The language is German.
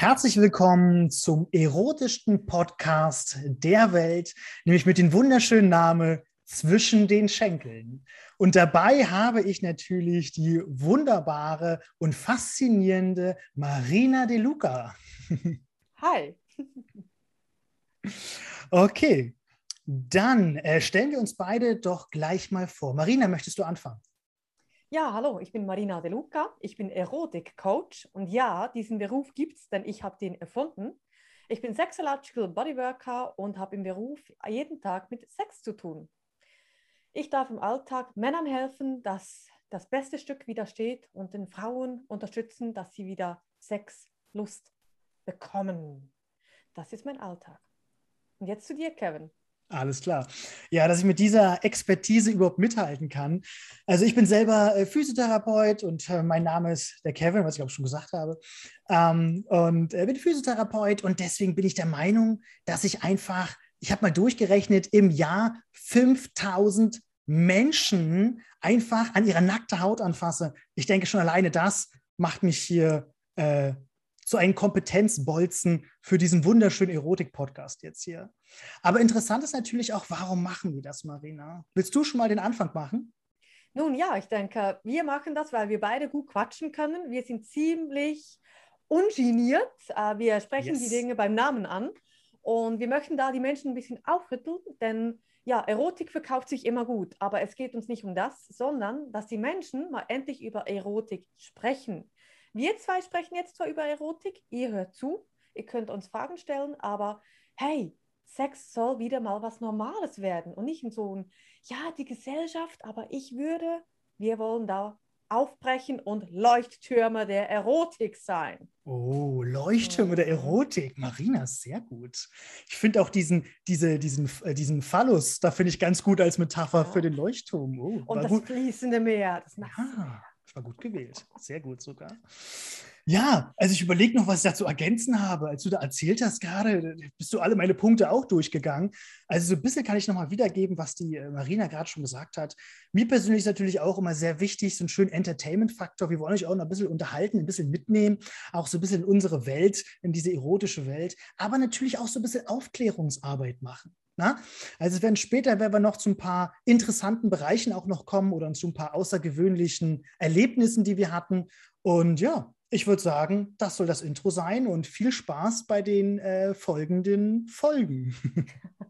Herzlich willkommen zum erotischsten Podcast der Welt, nämlich mit dem wunderschönen Namen Zwischen den Schenkeln. Und dabei habe ich natürlich die wunderbare und faszinierende Marina De Luca. Hi. Okay, dann äh, stellen wir uns beide doch gleich mal vor. Marina, möchtest du anfangen? Ja, hallo, ich bin Marina De Luca, ich bin Erotik-Coach und ja, diesen Beruf gibt es, denn ich habe den erfunden. Ich bin Sexological Bodyworker und habe im Beruf jeden Tag mit Sex zu tun. Ich darf im Alltag Männern helfen, dass das beste Stück wieder steht und den Frauen unterstützen, dass sie wieder Sexlust bekommen. Das ist mein Alltag. Und jetzt zu dir, Kevin. Alles klar. Ja, dass ich mit dieser Expertise überhaupt mithalten kann. Also ich bin selber äh, Physiotherapeut und äh, mein Name ist der Kevin, was ich glaube schon gesagt habe. Ähm, und äh, bin Physiotherapeut und deswegen bin ich der Meinung, dass ich einfach, ich habe mal durchgerechnet, im Jahr 5000 Menschen einfach an ihrer nackten Haut anfasse. Ich denke schon alleine das macht mich hier äh, so einen Kompetenzbolzen für diesen wunderschönen Erotik-Podcast jetzt hier. Aber interessant ist natürlich auch, warum machen wir das, Marina? Willst du schon mal den Anfang machen? Nun ja, ich denke, wir machen das, weil wir beide gut quatschen können. Wir sind ziemlich ungeniert. Äh, wir sprechen yes. die Dinge beim Namen an. Und wir möchten da die Menschen ein bisschen aufrütteln, denn ja, Erotik verkauft sich immer gut, aber es geht uns nicht um das, sondern dass die Menschen mal endlich über Erotik sprechen. Wir zwei sprechen jetzt zwar über Erotik, ihr hört zu, ihr könnt uns Fragen stellen, aber hey, Sex soll wieder mal was Normales werden und nicht so ein, ja, die Gesellschaft, aber ich würde, wir wollen da aufbrechen und Leuchttürme der Erotik sein. Oh, Leuchttürme der Erotik. Marina, sehr gut. Ich finde auch diesen, diese, diesen, äh, diesen Phallus, da finde ich ganz gut als Metapher ja. für den Leuchtturm. Oh, und das gut. fließende Meer. Das ja. Das war gut gewählt. Sehr gut sogar. Ja, also ich überlege noch, was ich dazu ergänzen habe. Als du da erzählt hast gerade, bist du alle meine Punkte auch durchgegangen. Also so ein bisschen kann ich nochmal wiedergeben, was die äh, Marina gerade schon gesagt hat. Mir persönlich ist natürlich auch immer sehr wichtig, so ein schönen Entertainment-Faktor. Wir wollen euch auch noch ein bisschen unterhalten, ein bisschen mitnehmen, auch so ein bisschen in unsere Welt, in diese erotische Welt, aber natürlich auch so ein bisschen Aufklärungsarbeit machen. Na? Also es werden später werden wir noch zu ein paar interessanten Bereichen auch noch kommen oder zu ein paar außergewöhnlichen Erlebnissen, die wir hatten. Und ja, ich würde sagen, das soll das Intro sein und viel Spaß bei den äh, folgenden Folgen.